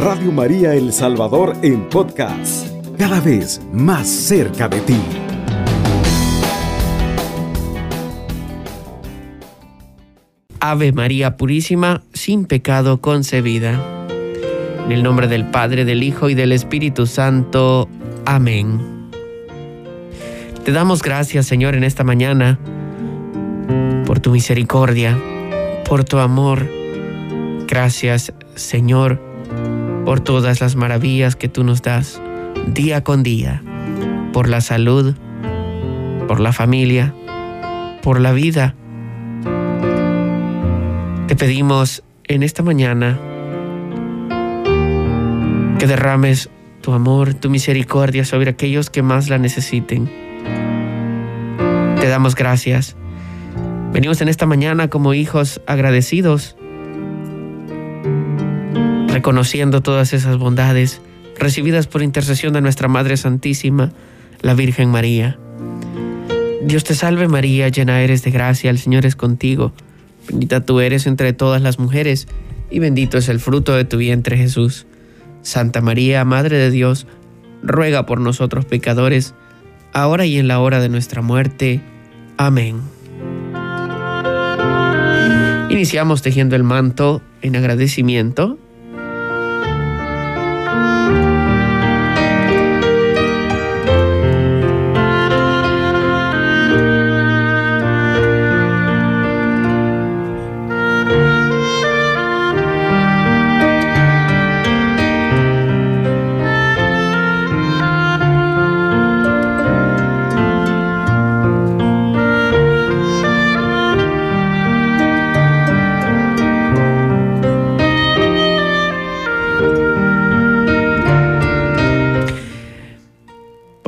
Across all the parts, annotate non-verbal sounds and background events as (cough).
Radio María El Salvador en podcast, cada vez más cerca de ti. Ave María Purísima, sin pecado concebida. En el nombre del Padre, del Hijo y del Espíritu Santo. Amén. Te damos gracias, Señor, en esta mañana, por tu misericordia, por tu amor. Gracias, Señor, por todas las maravillas que tú nos das día con día, por la salud, por la familia, por la vida. Te pedimos en esta mañana que derrames tu amor, tu misericordia sobre aquellos que más la necesiten. Te damos gracias. Venimos en esta mañana como hijos agradecidos, reconociendo todas esas bondades recibidas por intercesión de nuestra Madre Santísima, la Virgen María. Dios te salve María, llena eres de gracia, el Señor es contigo. Bendita tú eres entre todas las mujeres, y bendito es el fruto de tu vientre Jesús. Santa María, Madre de Dios, ruega por nosotros pecadores, ahora y en la hora de nuestra muerte. Amén. Iniciamos tejiendo el manto en agradecimiento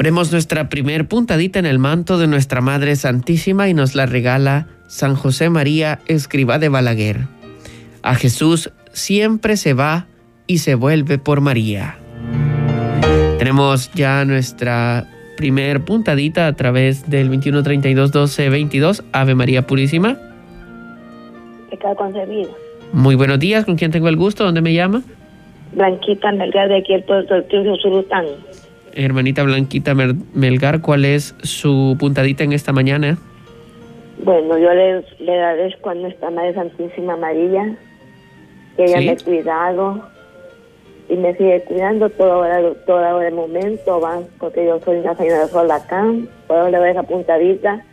Ponemos nuestra primer puntadita en el manto de nuestra Madre Santísima y nos la regala San José María, escriba de Balaguer. A Jesús siempre se va y se vuelve por María. Tenemos ya nuestra primer puntadita a través del 2132 12 22 Ave María Purísima. Pecado concebido. Muy buenos días, ¿con quién tengo el gusto? ¿Dónde me llama? Blanquita Melgar de aquí el puerto del Surután hermanita Blanquita Melgar, ¿cuál es su puntadita en esta mañana? Bueno, yo le, le agradezco a nuestra Madre Santísima María que ella me ha cuidado y me sigue cuidando todo ahora, todo el momento, va, porque yo soy una señora sola acá, puedo le doy esa puntadita.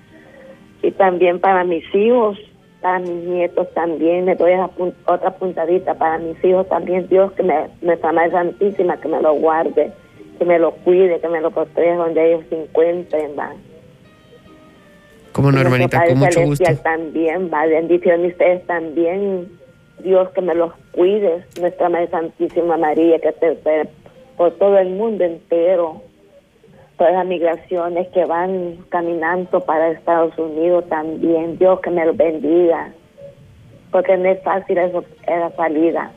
Y también para mis hijos, para mis nietos también, le doy esa otra puntadita para mis hijos también, Dios que me, nuestra Madre Santísima que me lo guarde que me lo cuide, que me lo proteja donde ellos se encuentren, va. Como no, hermanita, con mucho gusto. También, va, bendiciones ustedes también, Dios que me los cuide, nuestra Madre Santísima María, que te, por todo el mundo entero, todas las migraciones que van caminando para Estados Unidos también, Dios que me los bendiga, porque no es fácil eso, esa salida.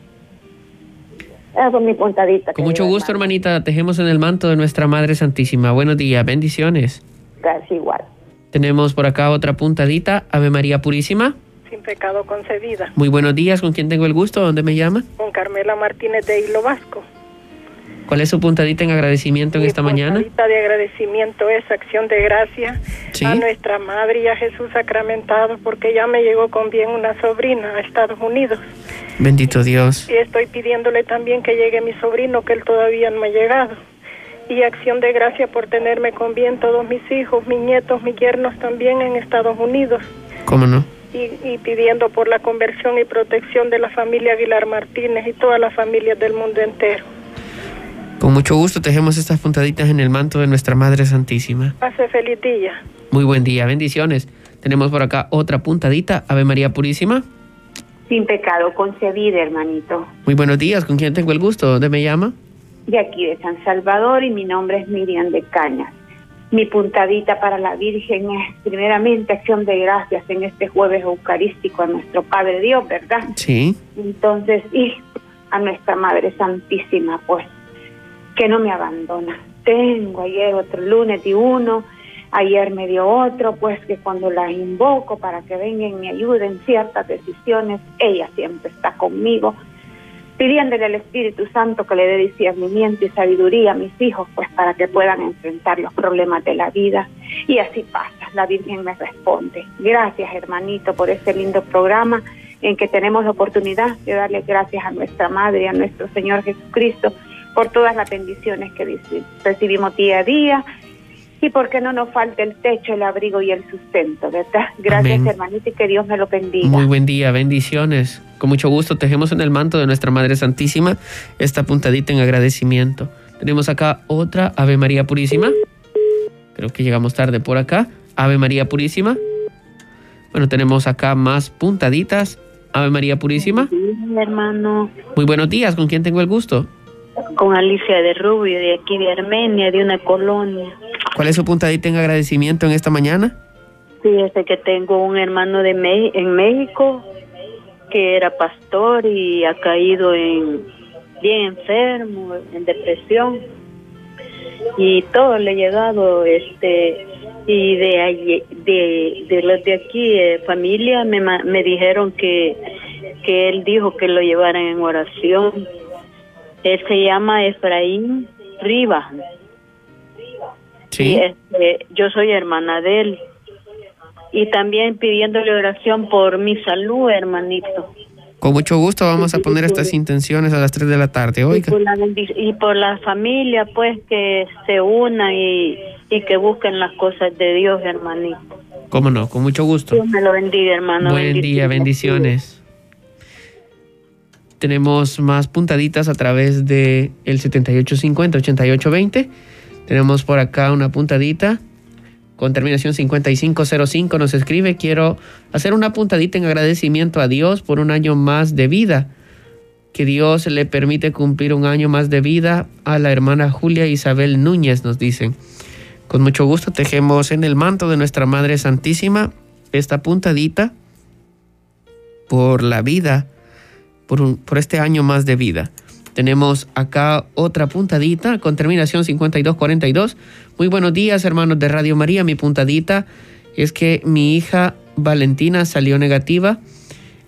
Esa mi puntadita. Con mucho gusto, hermanita. Tejemos en el manto de nuestra Madre Santísima. Buenos días, bendiciones. Gracias, igual. Tenemos por acá otra puntadita. Ave María Purísima. Sin pecado concebida. Muy buenos días. ¿Con quién tengo el gusto? ¿Dónde me llama? Con Carmela Martínez de Hilo Vasco. ¿Cuál es su puntadita en agradecimiento en esta mañana? Mi puntadita de agradecimiento es acción de gracia a nuestra Madre y a Jesús sacramentado porque ya me llegó con bien una sobrina a Estados Unidos. Bendito Dios. Y estoy pidiéndole también que llegue mi sobrino, que él todavía no ha llegado. Y acción de gracia por tenerme con bien todos mis hijos, mis nietos, mis yernos también en Estados Unidos. ¿Cómo no? Y, pidiendo por la conversión y protección de la familia Aguilar Martínez y todas las familias del mundo entero. Con mucho gusto tejemos estas puntaditas en el manto de nuestra Madre Santísima. Pase feliz día. Muy buen día, bendiciones. Tenemos por acá otra puntadita, Ave María Purísima sin pecado concebida, hermanito. Muy buenos días, ¿con quién tengo el gusto? ¿Dónde me llama? De aquí, de San Salvador, y mi nombre es Miriam de Cañas. Mi puntadita para la Virgen es primeramente acción de gracias en este jueves eucarístico a nuestro Padre Dios, ¿verdad? Sí. Entonces, y a nuestra Madre Santísima, pues, que no me abandona. Tengo ayer otro lunes y uno Ayer me dio otro, pues que cuando la invoco para que vengan y me ayuden ciertas decisiones, ella siempre está conmigo. pidiéndole al Espíritu Santo que le dé discernimiento y sabiduría a mis hijos, pues para que puedan enfrentar los problemas de la vida. Y así pasa, la Virgen me responde. Gracias, hermanito, por este lindo programa en que tenemos la oportunidad de darle gracias a nuestra Madre, a nuestro Señor Jesucristo, por todas las bendiciones que recibimos día a día y porque no nos falte el techo, el abrigo y el sustento, ¿verdad? (laughs) Gracias, hermanito, y que Dios me lo bendiga. Muy buen día, bendiciones. Con mucho gusto tejemos en el manto de nuestra Madre Santísima esta puntadita en agradecimiento. Tenemos acá otra Ave María Purísima. Creo que llegamos tarde por acá. Ave María Purísima. Bueno, tenemos acá más puntaditas. Ave María Purísima. Sí, hermano. Muy buenos días, ¿con quién tengo el gusto? Con Alicia de Rubio, de aquí de Armenia, de una colonia. ¿Cuál es su puntadita en agradecimiento en esta mañana? Sí, este que tengo un hermano de Me en México que era pastor y ha caído en bien enfermo, en depresión y todo le ha llegado este y de de, de los de aquí eh, familia me, me dijeron que que él dijo que lo llevaran en oración él se llama Efraín Rivas sí este, yo soy hermana de él y también pidiéndole oración por mi salud hermanito con mucho gusto vamos a poner estas intenciones a las 3 de la tarde, oiga. Y por la, y por la familia, pues, que se una y, y, que busquen las cosas de Dios, hermanito. Cómo no, con mucho gusto. Dios me lo bendiga, hermano. Buen día, bendiciones. Tenemos más puntaditas a través de el 7850-8820. Tenemos por acá una puntadita con terminación 5505 nos escribe, quiero hacer una puntadita en agradecimiento a Dios por un año más de vida. Que Dios le permite cumplir un año más de vida a la hermana Julia Isabel Núñez, nos dicen. Con mucho gusto tejemos en el manto de nuestra Madre Santísima esta puntadita por la vida, por, por este año más de vida. Tenemos acá otra puntadita con terminación 5242. Muy buenos días, hermanos de Radio María. Mi puntadita es que mi hija Valentina salió negativa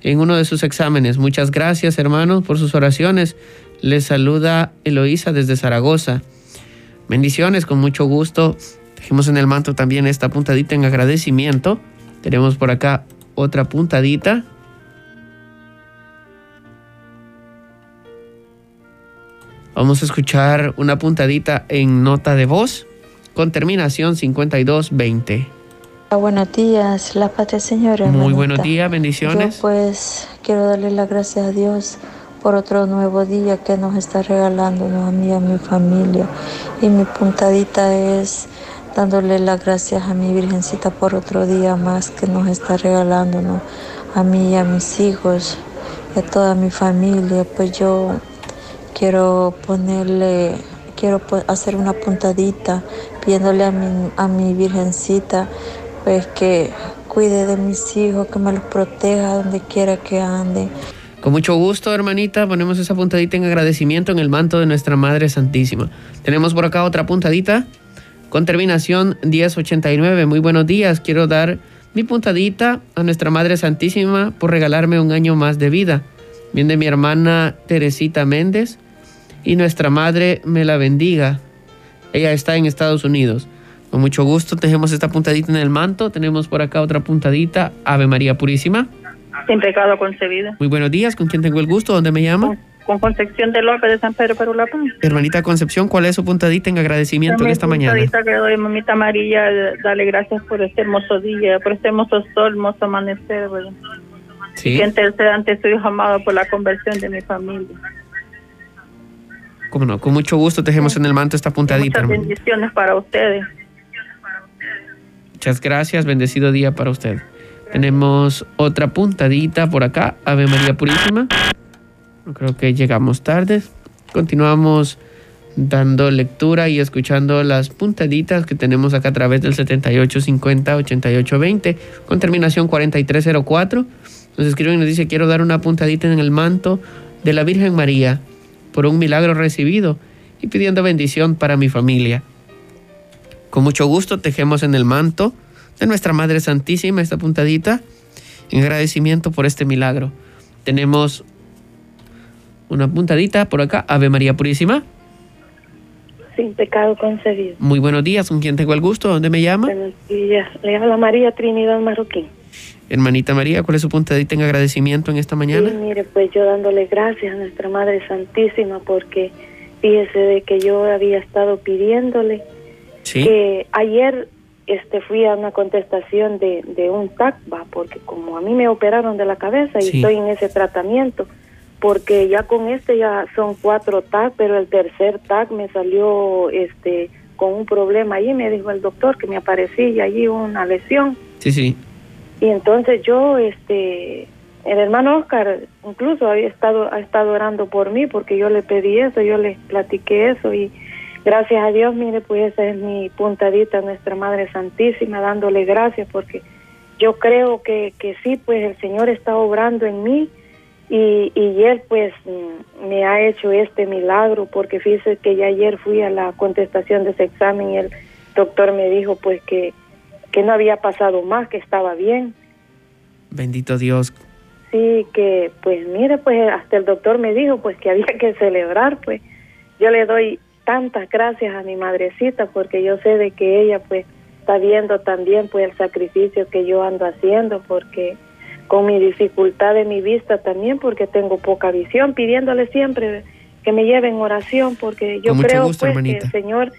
en uno de sus exámenes. Muchas gracias, hermanos, por sus oraciones. Les saluda Eloísa desde Zaragoza. Bendiciones, con mucho gusto. Dejemos en el manto también esta puntadita en agradecimiento. Tenemos por acá otra puntadita Vamos a escuchar una puntadita en nota de voz con terminación 5220. Buenos días, la paz del Señor. Muy buenos días, bendiciones. Yo pues quiero darle las gracias a Dios por otro nuevo día que nos está regalando a mí y a mi familia. Y mi puntadita es dándole las gracias a mi Virgencita por otro día más que nos está regalando a mí y a mis hijos y a toda mi familia. Pues yo quiero ponerle, quiero hacer una puntadita pidiéndole a mi, a mi virgencita pues que cuide de mis hijos, que me los proteja donde quiera que ande. Con mucho gusto, hermanita, ponemos esa puntadita en agradecimiento en el manto de nuestra Madre Santísima. Tenemos por acá otra puntadita con terminación 1089. Muy buenos días, quiero dar mi puntadita a nuestra Madre Santísima por regalarme un año más de vida. Bien de mi hermana Teresita Méndez, y nuestra madre me la bendiga. Ella está en Estados Unidos. Con mucho gusto tejemos esta puntadita en el manto. Tenemos por acá otra puntadita. Ave María Purísima. Sin pecado concebida. Muy buenos días. ¿Con quién tengo el gusto? ¿Dónde me llama? Con, Concepción de López de San Pedro Perú La Hermanita Concepción, ¿cuál es su puntadita en agradecimiento en esta mañana? puntadita que doy, mamita María, dale gracias por este hermoso día, por este hermoso sol, hermoso amanecer, Sí. Y que ante su hijo amado por la conversión de mi familia no, con mucho gusto tejemos en el manto esta puntadita. Muchas bendiciones para ustedes. Muchas gracias, bendecido día para usted. Tenemos otra puntadita por acá, Ave María Purísima. Creo que llegamos tarde. Continuamos dando lectura y escuchando las puntaditas que tenemos acá a través del 7850-8820 con terminación 4304. Nos escriben y nos dice, quiero dar una puntadita en el manto de la Virgen María por un milagro recibido y pidiendo bendición para mi familia. Con mucho gusto tejemos en el manto de nuestra Madre Santísima esta puntadita en agradecimiento por este milagro. Tenemos una puntadita por acá. Ave María Purísima. Sin pecado concebido. Muy buenos días, ¿con quién tengo el gusto? ¿Dónde me llama? Buenos días. Le habla María Trinidad Marroquín. Hermanita María, ¿cuál es su puntadita en agradecimiento en esta mañana? Sí, mire, pues yo dándole gracias a nuestra Madre Santísima porque fíjese de que yo había estado pidiéndole que ayer este fui a una contestación de, de un TAC, va, porque como a mí me operaron de la cabeza y estoy en ese tratamiento, porque ya con este ya son cuatro TAC, pero el tercer TAC me salió este con un problema ahí, me dijo el doctor que me aparecía allí una lesión. Sí, sí. Y entonces yo, este, el hermano Oscar incluso había estado, ha estado orando por mí porque yo le pedí eso, yo le platiqué eso y gracias a Dios, mire, pues esa es mi puntadita, nuestra Madre Santísima, dándole gracias porque yo creo que, que sí, pues el Señor está obrando en mí y, y Él pues mm, me ha hecho este milagro porque fíjese que ya ayer fui a la contestación de ese examen y el doctor me dijo pues que, que no había pasado más, que estaba bien. Bendito Dios. Sí, que pues mire, pues hasta el doctor me dijo pues que había que celebrar, pues yo le doy tantas gracias a mi madrecita porque yo sé de que ella pues está viendo también pues el sacrificio que yo ando haciendo porque con mi dificultad de mi vista también porque tengo poca visión, pidiéndole siempre que me lleve en oración porque yo creo pues que el Señor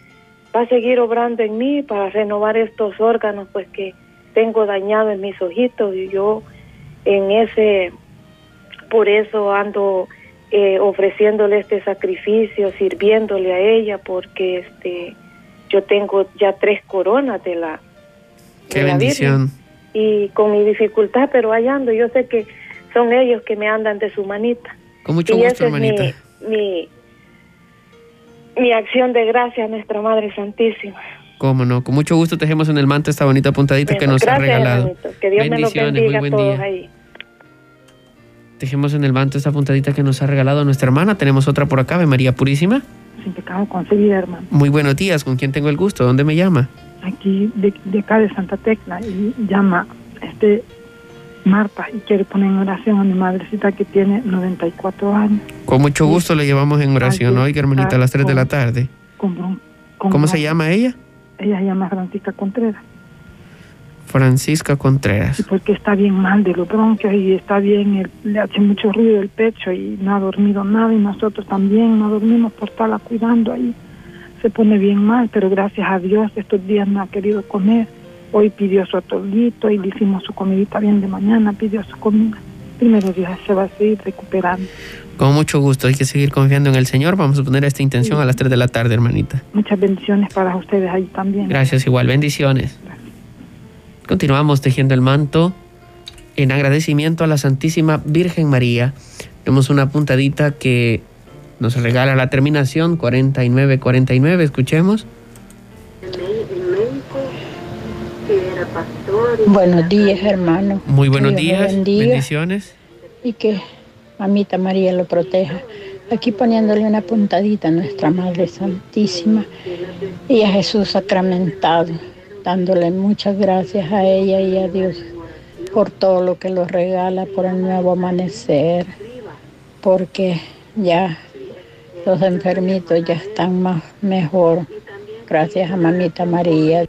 va a seguir obrando en mí para renovar estos órganos pues que tengo dañado en mis ojitos y yo en ese por eso ando eh, ofreciéndole este sacrificio, sirviéndole a ella porque este yo tengo ya tres coronas de la Qué bendición y con mi dificultad, pero hallando, yo sé que son ellos que me andan de su manita. Con mucho gusto, hermanita. Es mi, mi, acción de gracia a nuestra Madre Santísima. Cómo no, con mucho gusto tejemos en el manto esta bonita puntadita que nos ha regalado. Que Dios me lo bendiga muy buen día. ahí. Tejemos en el manto esta puntadita que nos ha regalado nuestra hermana. Tenemos otra por acá, de María Purísima. Sin pecado concebida, hermano. Muy buenos días, ¿con quién tengo el gusto? ¿Dónde me llama? Aquí de, de, acá de Santa Tecla y llama este Marta y quiere poner en oración a mi madrecita que tiene 94 años. Con mucho gusto le llevamos en oración hoy, hermanita, a las 3 de la tarde. ¿Cómo se llama ella? Ella se llama Francisca Contreras. Francisca Contreras. Sí, porque está bien mal de los bronquios y está bien, le hace mucho ruido el pecho y no ha dormido nada y nosotros también no dormimos por estarla cuidando ahí se pone bien mal, pero gracias a Dios estos días no ha querido comer. Hoy pidió su atolito y le hicimos su comidita bien de mañana, pidió su comida. Primero Dios se va a seguir recuperando. Con mucho gusto, hay que seguir confiando en el Señor. Vamos a poner esta intención a las 3 de la tarde, hermanita. Muchas bendiciones para ustedes ahí también. Gracias, igual, bendiciones. Continuamos tejiendo el manto en agradecimiento a la Santísima Virgen María. Tenemos una puntadita que nos regala la terminación 4949, escuchemos. Buenos días, hermano. Muy buenos días, bendiciones. Y que mamita María lo proteja. Aquí poniéndole una puntadita a nuestra Madre Santísima y a Jesús sacramentado, dándole muchas gracias a ella y a Dios por todo lo que lo regala, por el nuevo amanecer, porque ya los enfermitos ya están más mejor. Gracias a Mamita María.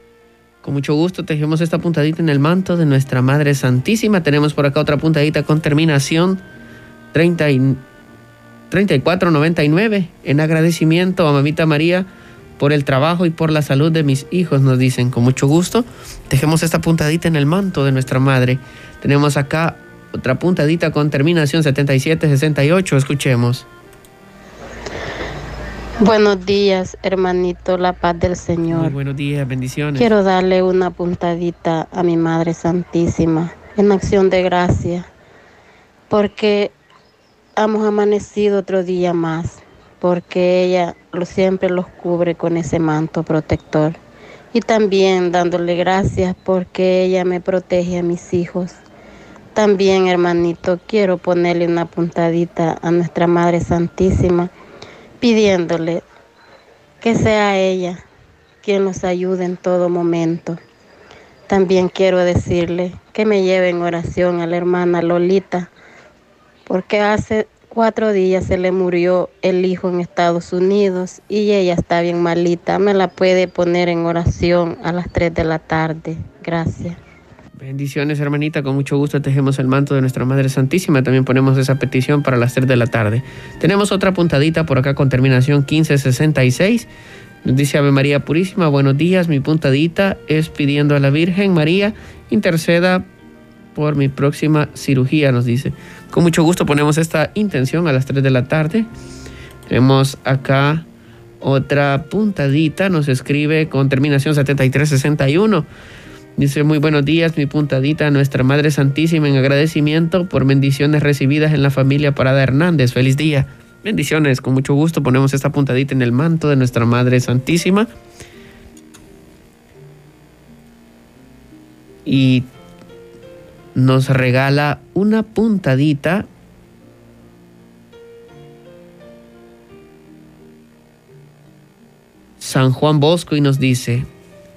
Con mucho gusto tejemos esta puntadita en el manto de nuestra Madre Santísima. Tenemos por acá otra puntadita con terminación 30 y 3499 en agradecimiento a Mamita María por el trabajo y por la salud de mis hijos, nos dicen con mucho gusto. Tejemos esta puntadita en el manto de nuestra Madre. Tenemos acá otra puntadita con terminación 7768. Escuchemos. Buenos días, hermanito, la paz del Señor. Muy buenos días, bendiciones. Quiero darle una puntadita a mi Madre Santísima en acción de gracia, porque hemos amanecido otro día más, porque ella lo, siempre los cubre con ese manto protector. Y también dándole gracias porque ella me protege a mis hijos. También, hermanito, quiero ponerle una puntadita a nuestra Madre Santísima pidiéndole que sea ella quien nos ayude en todo momento. También quiero decirle que me lleve en oración a la hermana Lolita, porque hace cuatro días se le murió el hijo en Estados Unidos y ella está bien malita. Me la puede poner en oración a las 3 de la tarde. Gracias. Bendiciones, hermanita. Con mucho gusto tejemos el manto de nuestra Madre Santísima. También ponemos esa petición para las 3 de la tarde. Tenemos otra puntadita por acá con terminación 1566. Nos dice Ave María Purísima, buenos días. Mi puntadita es pidiendo a la Virgen María interceda por mi próxima cirugía, nos dice. Con mucho gusto ponemos esta intención a las 3 de la tarde. Tenemos acá otra puntadita, nos escribe con terminación 7361. Dice, muy buenos días, mi puntadita, nuestra Madre Santísima, en agradecimiento por bendiciones recibidas en la familia Parada Hernández. Feliz día. Bendiciones, con mucho gusto ponemos esta puntadita en el manto de nuestra Madre Santísima. Y nos regala una puntadita San Juan Bosco y nos dice,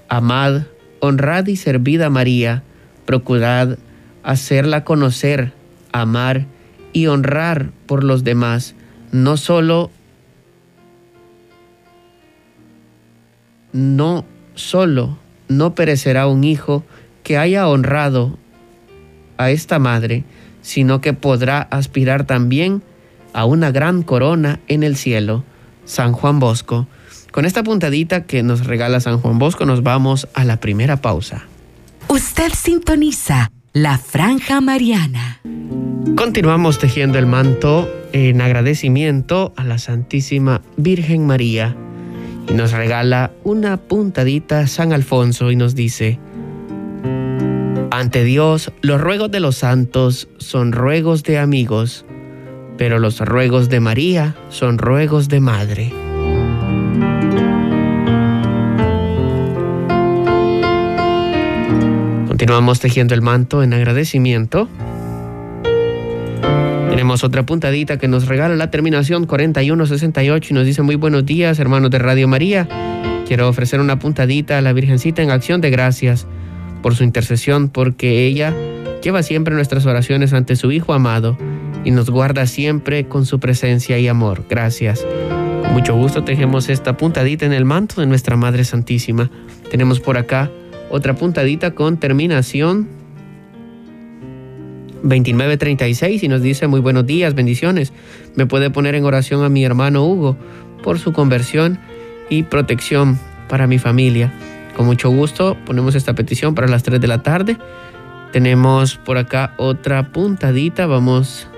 amad, honrad y servid a María, procurad hacerla conocer, amar y honrar por los demás, no solo no solo no perecerá un hijo que haya honrado a esta madre, sino que podrá aspirar también a una gran corona en el cielo. San Juan Bosco. Con esta puntadita que nos regala San Juan Bosco nos vamos a la primera pausa. Usted sintoniza la franja mariana. Continuamos tejiendo el manto en agradecimiento a la Santísima Virgen María. Y nos regala una puntadita San Alfonso y nos dice, ante Dios, los ruegos de los santos son ruegos de amigos, pero los ruegos de María son ruegos de madre. Continuamos tejiendo el manto en agradecimiento. Tenemos otra puntadita que nos regala la terminación 4168 y nos dice muy buenos días hermanos de Radio María. Quiero ofrecer una puntadita a la Virgencita en acción de gracias por su intercesión, porque ella lleva siempre nuestras oraciones ante su Hijo amado y nos guarda siempre con su presencia y amor. Gracias. Con mucho gusto tejemos esta puntadita en el manto de nuestra Madre Santísima. Tenemos por acá otra puntadita con terminación 2936 y nos dice muy buenos días, bendiciones. Me puede poner en oración a mi hermano Hugo por su conversión y protección para mi familia. Con mucho gusto ponemos esta petición para las 3 de la tarde. Tenemos por acá otra puntadita. Vamos.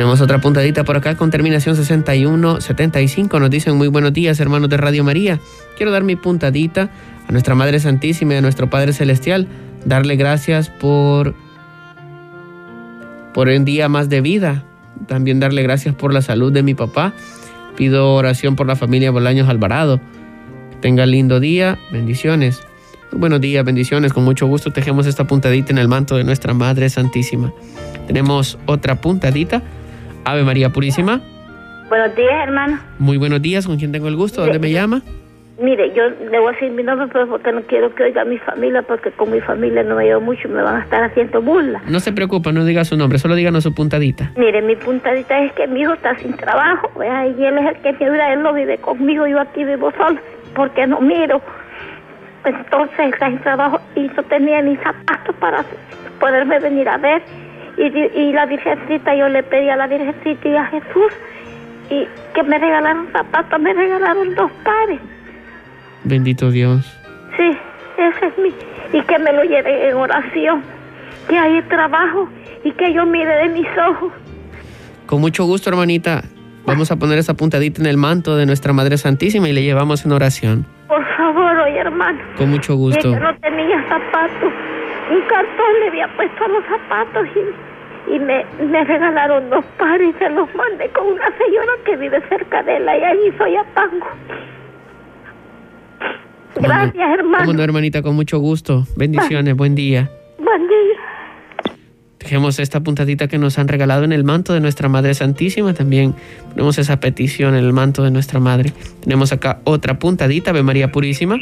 Tenemos otra puntadita por acá con terminación 6175. Nos dicen muy buenos días, hermanos de Radio María. Quiero dar mi puntadita a nuestra Madre Santísima y a nuestro Padre Celestial. Darle gracias por, por un día más de vida, también darle gracias por la salud de mi papá. Pido oración por la familia Bolaños Alvarado. Que tenga lindo día. Bendiciones. buenos días, bendiciones. Con mucho gusto tejemos esta puntadita en el manto de nuestra Madre Santísima. Tenemos otra puntadita. Ave María Purísima. Buenos días, hermano. Muy buenos días. ¿Con quién tengo el gusto? ¿Dónde me llama? Mire, yo le voy a decir mi nombre pero porque no quiero que oiga mi familia, porque con mi familia no me llevo mucho y me van a estar haciendo burla. No se preocupe, no diga su nombre, solo díganos su puntadita. Mire, mi puntadita es que mi hijo está sin trabajo, y él es el que me ayuda, él no vive conmigo, yo aquí vivo solo, porque no miro. Entonces está sin trabajo y no tenía ni zapatos para poderme venir a ver. Y, y la Virgencita, yo le pedí a la Virgencita y a Jesús y que me regalaron zapatos, me regalaron dos pares. Bendito Dios. Sí, ese es mi. Y que me lo lleve en oración. Que hay trabajo y que yo mire de mis ojos. Con mucho gusto, hermanita. Vamos a poner esa puntadita en el manto de nuestra Madre Santísima y le llevamos en oración. Por favor, oye, hermano. Con mucho gusto. no tenía zapatos. Un cartón le había puesto los zapatos y, y me, me, regalaron dos pares y se los mandé con una señora que vive cerca de él y ahí soy a Pango. Gracias, hermano. Bueno, hermanita, con mucho gusto. Bendiciones, buen día. Buen día. Dejemos esta puntadita que nos han regalado en el manto de nuestra Madre Santísima. También ponemos esa petición en el manto de nuestra Madre. Tenemos acá otra puntadita, Ave María Purísima.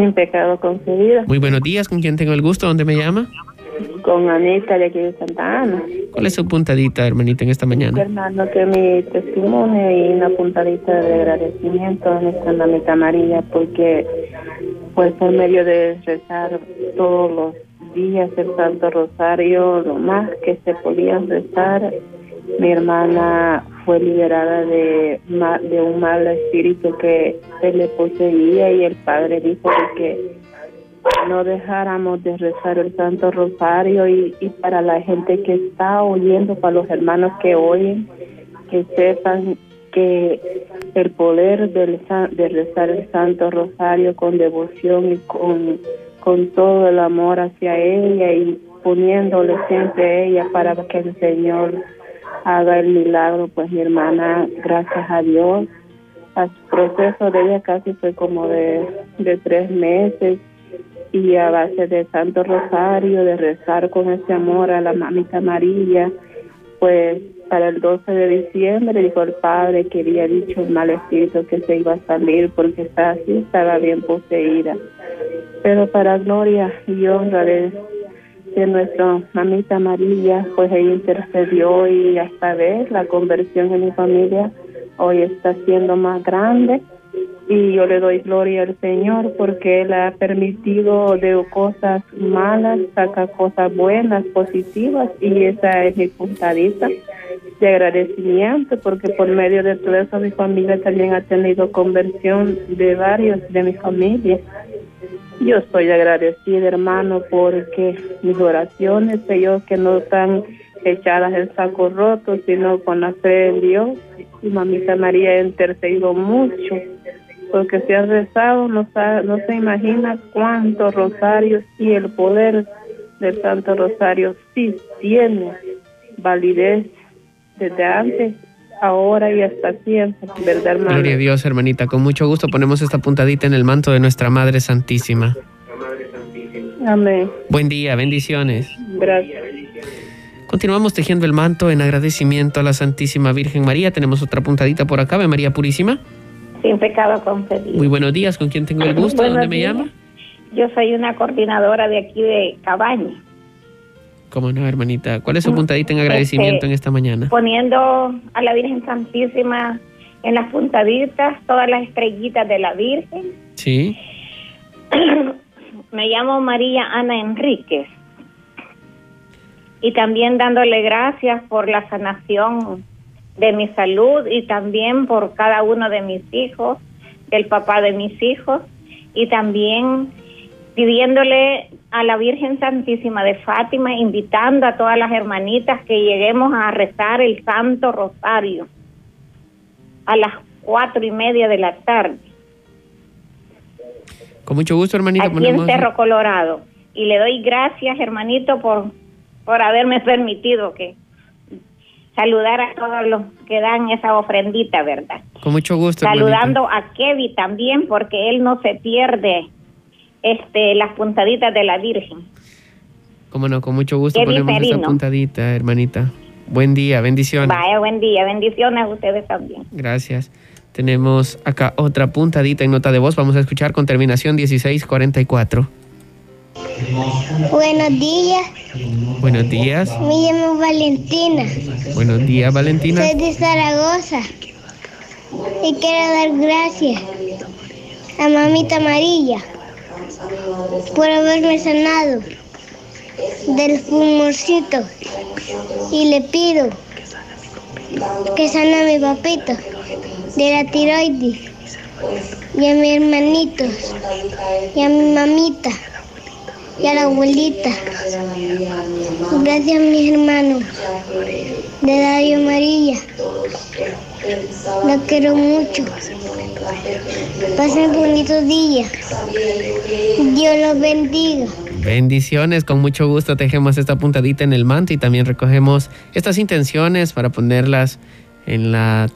Sin pecado concebida. Muy buenos días, ¿con quién tengo el gusto? ¿Dónde me llama? Con Anita de aquí de Santa Ana. ¿Cuál es su puntadita, hermanita, en esta mañana? Hermano, que mi testimonio y una puntadita de agradecimiento a nuestra mamita María, porque pues por medio de rezar todos los días el Santo Rosario, lo más que se podía rezar, mi hermana fue liberada de, de un mal espíritu que se le poseía y el padre dijo que no dejáramos de rezar el Santo Rosario y, y para la gente que está oyendo, para los hermanos que oyen, que sepan que el poder del, de rezar el Santo Rosario con devoción y con, con todo el amor hacia ella y poniéndole siempre a ella para que el Señor haga el milagro, pues mi hermana, gracias a Dios, el proceso de ella casi fue como de, de tres meses y a base de Santo Rosario, de rezar con ese amor a la mamita María, pues para el 12 de diciembre dijo el padre que había dicho el mal espíritu que se iba a salir porque estaba así, estaba bien poseída. Pero para gloria y honra de, de nuestra mamita María, pues ella intercedió y hasta ver la conversión en mi familia hoy está siendo más grande y yo le doy gloria al Señor porque Él ha permitido de cosas malas, saca cosas buenas, positivas y esa es mi puntadita de agradecimiento porque por medio de todo eso mi familia también ha tenido conversión de varios de mi familia. Yo estoy agradecida hermano porque mis oraciones, ellos que no están echadas en saco roto, sino con la fe en Dios. Y mamita María ha intercedido mucho porque si ha rezado no, no se imagina cuántos rosarios y el poder del Santo Rosario sí tiene validez desde antes, ahora y hasta siempre, ¿verdad, hermano? Gloria a Dios, hermanita. Con mucho gusto ponemos esta puntadita en el manto de nuestra Madre Santísima. Amén. Buen día, bendiciones. Gracias. Continuamos tejiendo el manto en agradecimiento a la Santísima Virgen María. Tenemos otra puntadita por acá, María Purísima sin pecado concebido. Muy buenos días, ¿con quién tengo el gusto? ¿Dónde me llama? Yo soy una coordinadora de aquí de Cabaña. ¿Cómo no, hermanita? ¿Cuál es su puntadita en agradecimiento este, en esta mañana? Poniendo a la Virgen Santísima en las puntaditas, todas las estrellitas de la Virgen. Sí. (clears throat) me llamo María Ana Enríquez. Y también dándole gracias por la sanación de mi salud y también por cada uno de mis hijos, el papá de mis hijos y también pidiéndole a la Virgen Santísima de Fátima, invitando a todas las hermanitas que lleguemos a rezar el Santo Rosario a las cuatro y media de la tarde. Con mucho gusto, hermanita. Aquí en Cerro Colorado. Y le doy gracias, hermanito, por, por haberme permitido que saludar a todos los que dan esa ofrendita, ¿verdad? Con mucho gusto. Saludando a Kevin también, porque él no se pierde este las puntaditas de la Virgen. Cómo no, con mucho gusto ponemos esa puntadita, hermanita. Buen día, bendiciones. Vaya, buen día, bendiciones a ustedes también. Gracias. Tenemos acá otra puntadita en nota de voz. Vamos a escuchar con terminación 1644. Buenos días. Buenos días. Me llamo Valentina. Buenos días, Valentina. Soy de Zaragoza. Y quiero dar gracias a mamita Amarilla por haberme sanado del pulmoncito. Y le pido que sane a mi papito de la tiroides y a mis hermanitos y a mi mamita y a la abuelita. Gracias a mis hermanos de Dario María. La quiero mucho. Pasen bonitos días. Dios los bendiga. Bendiciones, con mucho gusto tejemos esta puntadita en el manto y también recogemos estas intenciones para ponerlas en la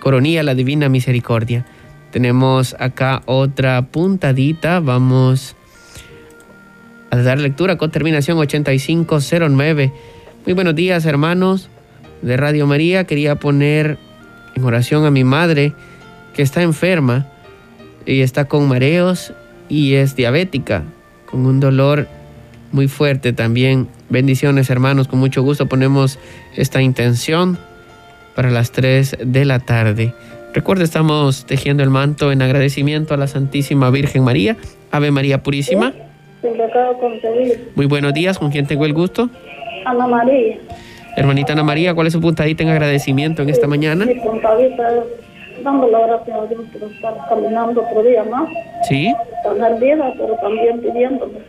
coronilla, la divina misericordia. Tenemos acá otra puntadita, vamos a dar lectura con terminación 8509. Muy buenos días hermanos de Radio María. Quería poner en oración a mi madre que está enferma y está con mareos y es diabética, con un dolor muy fuerte también. Bendiciones hermanos, con mucho gusto ponemos esta intención para las 3 de la tarde. Recuerda, estamos tejiendo el manto en agradecimiento a la Santísima Virgen María. Ave María Purísima. Muy buenos días, ¿con quién tengo el gusto? Ana María. Hermanita Ana María, ¿cuál es su puntadita en agradecimiento en esta mañana? Mi puntadita es dando la gracias a Dios por estar caminando otro día más. Sí. Tener vida, pero también pidiéndole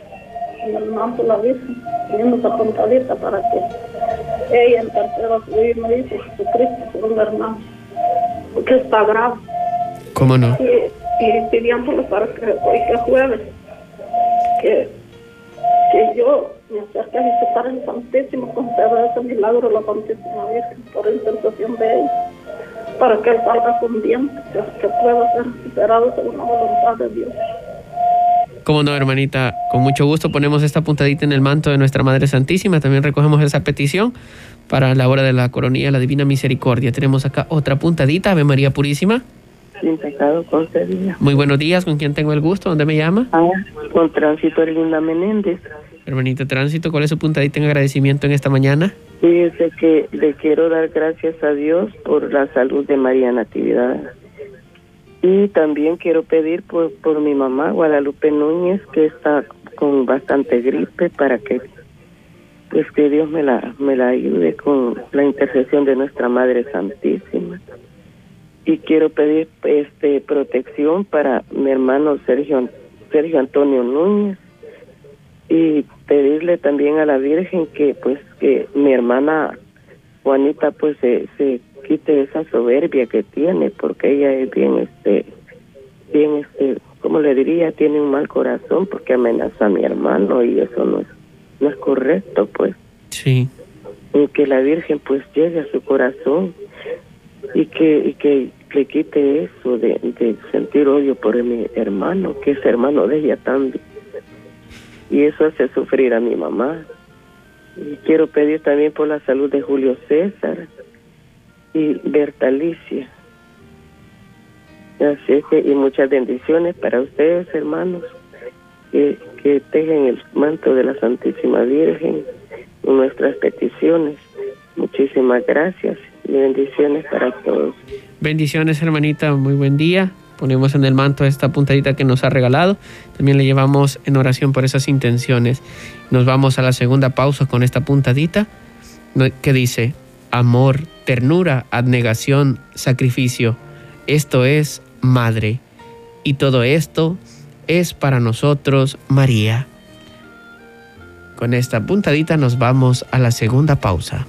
en el manto la Virgen, pidiendo esa puntadita para que ella interceda a su hijo Jesucristo por un hermano, porque está grave. ¿Cómo no? Y, y pidiéndole para que hoy que jueves, que, que yo me acerque a visitar el Santísimo, conceda ese milagro a la Santísima Virgen por intercesión de ella, para que él salga con bien, que, que pueda ser superado según la voluntad de Dios. Como no, hermanita, con mucho gusto ponemos esta puntadita en el manto de nuestra Madre Santísima. También recogemos esa petición para la hora de la coronilla, la Divina Misericordia. Tenemos acá otra puntadita, Ave María Purísima. Sin pecado concebida. Muy buenos días, ¿con quién tengo el gusto? ¿Dónde me llama? Ah, con Tránsito Erlinda Menéndez. Hermanita Tránsito, ¿cuál es su puntadita en agradecimiento en esta mañana? Fíjese que le quiero dar gracias a Dios por la salud de María Natividad. Y también quiero pedir por, por mi mamá, Guadalupe Núñez, que está con bastante gripe, para que pues que Dios me la, me la ayude con la intercesión de nuestra Madre Santísima. Y quiero pedir este protección para mi hermano Sergio, Sergio Antonio Núñez y pedirle también a la Virgen que pues que mi hermana Juanita pues se, se quite esa soberbia que tiene porque ella es bien este bien este como le diría tiene un mal corazón porque amenaza a mi hermano y eso no es no es correcto pues. Sí. Y que la Virgen pues llegue a su corazón y que y que le quite eso de, de sentir odio por mi hermano que es hermano de ella también y eso hace sufrir a mi mamá y quiero pedir también por la salud de Julio César y Bertalicia. Así que, y muchas bendiciones para ustedes, hermanos, que, que tejen el manto de la Santísima Virgen en nuestras peticiones. Muchísimas gracias y bendiciones para todos. Bendiciones, hermanita, muy buen día. Ponemos en el manto esta puntadita que nos ha regalado. También le llevamos en oración por esas intenciones. Nos vamos a la segunda pausa con esta puntadita que dice, amor, ternura, abnegación, sacrificio. Esto es madre. Y todo esto es para nosotros María. Con esta puntadita nos vamos a la segunda pausa.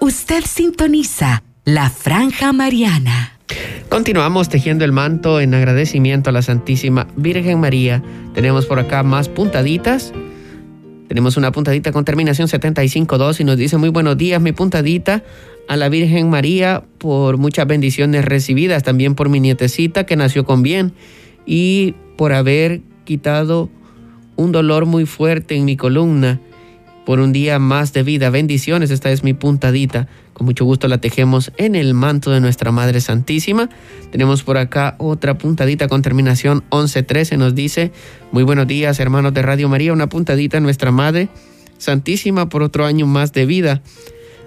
Usted sintoniza la franja mariana. Continuamos tejiendo el manto en agradecimiento a la Santísima Virgen María. Tenemos por acá más puntaditas. Tenemos una puntadita con terminación 75.2 y nos dice muy buenos días, mi puntadita a la Virgen María por muchas bendiciones recibidas, también por mi nietecita que nació con bien y por haber quitado un dolor muy fuerte en mi columna por un día más de vida. Bendiciones, esta es mi puntadita. Con mucho gusto la tejemos en el manto de nuestra Madre Santísima. Tenemos por acá otra puntadita con terminación 1113. Nos dice, muy buenos días hermanos de Radio María, una puntadita a nuestra Madre Santísima por otro año más de vida.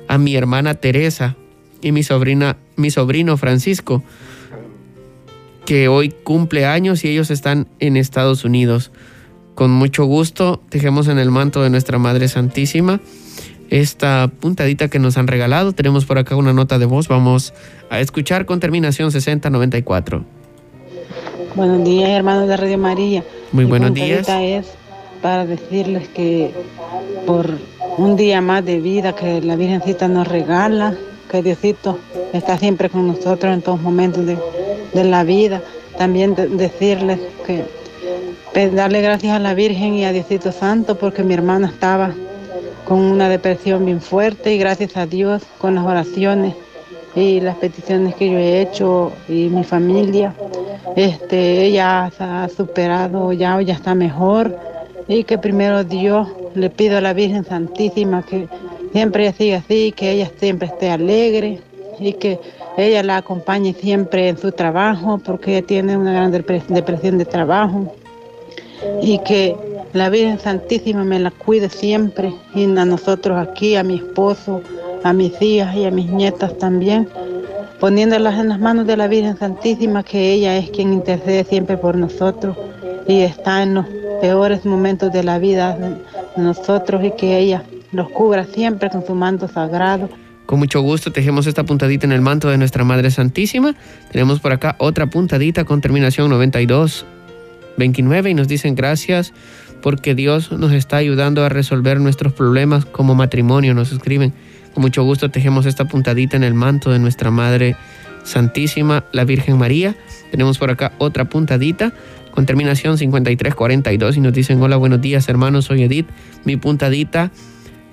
A mi hermana Teresa y mi, sobrina, mi sobrino Francisco, que hoy cumple años y ellos están en Estados Unidos. Con mucho gusto, tejemos en el manto de nuestra Madre Santísima esta puntadita que nos han regalado. Tenemos por acá una nota de voz. Vamos a escuchar con terminación 6094. Buenos días, hermanos de Radio María. Muy buenos días. es para decirles que por un día más de vida que la Virgencita nos regala, que Diosito está siempre con nosotros en todos momentos de, de la vida. También decirles que darle gracias a la Virgen y a Diosito Santo porque mi hermana estaba con una depresión bien fuerte y gracias a Dios con las oraciones y las peticiones que yo he hecho y mi familia, este, ella ha superado ya, ya está mejor y que primero Dios le pido a la Virgen Santísima que siempre siga así, que ella siempre esté alegre y que ella la acompañe siempre en su trabajo porque tiene una gran depresión de trabajo y que la Virgen Santísima me la cuide siempre y a nosotros aquí, a mi esposo, a mis hijas y a mis nietas también, poniéndolas en las manos de la Virgen Santísima, que ella es quien intercede siempre por nosotros y está en los peores momentos de la vida de nosotros y que ella los cubra siempre con su manto sagrado. Con mucho gusto tejemos esta puntadita en el manto de nuestra Madre Santísima. Tenemos por acá otra puntadita con terminación 92, 29 y nos dicen gracias porque Dios nos está ayudando a resolver nuestros problemas como matrimonio, nos escriben. Con mucho gusto tejemos esta puntadita en el manto de nuestra Madre Santísima, la Virgen María. Tenemos por acá otra puntadita con terminación 5342 y nos dicen hola, buenos días hermanos, soy Edith. Mi puntadita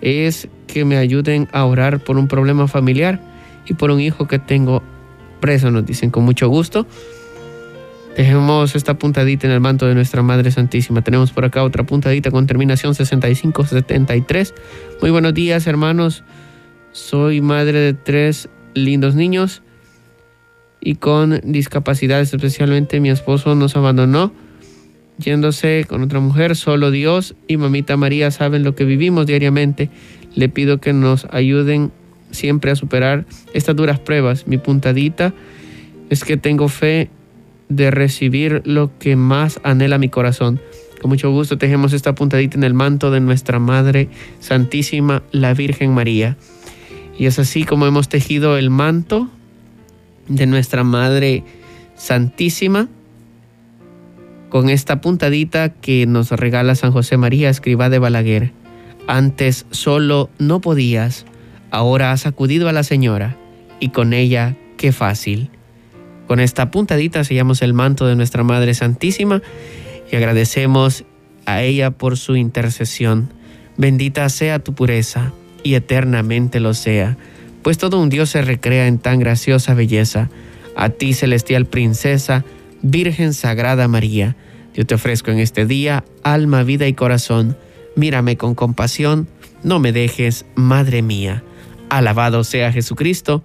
es que me ayuden a orar por un problema familiar y por un hijo que tengo preso, nos dicen con mucho gusto. Dejemos esta puntadita en el manto de nuestra Madre Santísima. Tenemos por acá otra puntadita con terminación 6573. Muy buenos días, hermanos. Soy madre de tres lindos niños y con discapacidades, especialmente mi esposo nos abandonó yéndose con otra mujer, solo Dios y mamita María saben lo que vivimos diariamente. Le pido que nos ayuden siempre a superar estas duras pruebas. Mi puntadita es que tengo fe de recibir lo que más anhela mi corazón. Con mucho gusto tejemos esta puntadita en el manto de nuestra Madre Santísima, la Virgen María. Y es así como hemos tejido el manto de nuestra Madre Santísima con esta puntadita que nos regala San José María, escriba de Balaguer. Antes solo no podías, ahora has acudido a la señora y con ella qué fácil. Con esta puntadita sellamos el manto de nuestra Madre Santísima y agradecemos a ella por su intercesión. Bendita sea tu pureza y eternamente lo sea, pues todo un Dios se recrea en tan graciosa belleza. A ti, celestial princesa, Virgen Sagrada María, yo te ofrezco en este día alma, vida y corazón. Mírame con compasión, no me dejes, Madre mía. Alabado sea Jesucristo,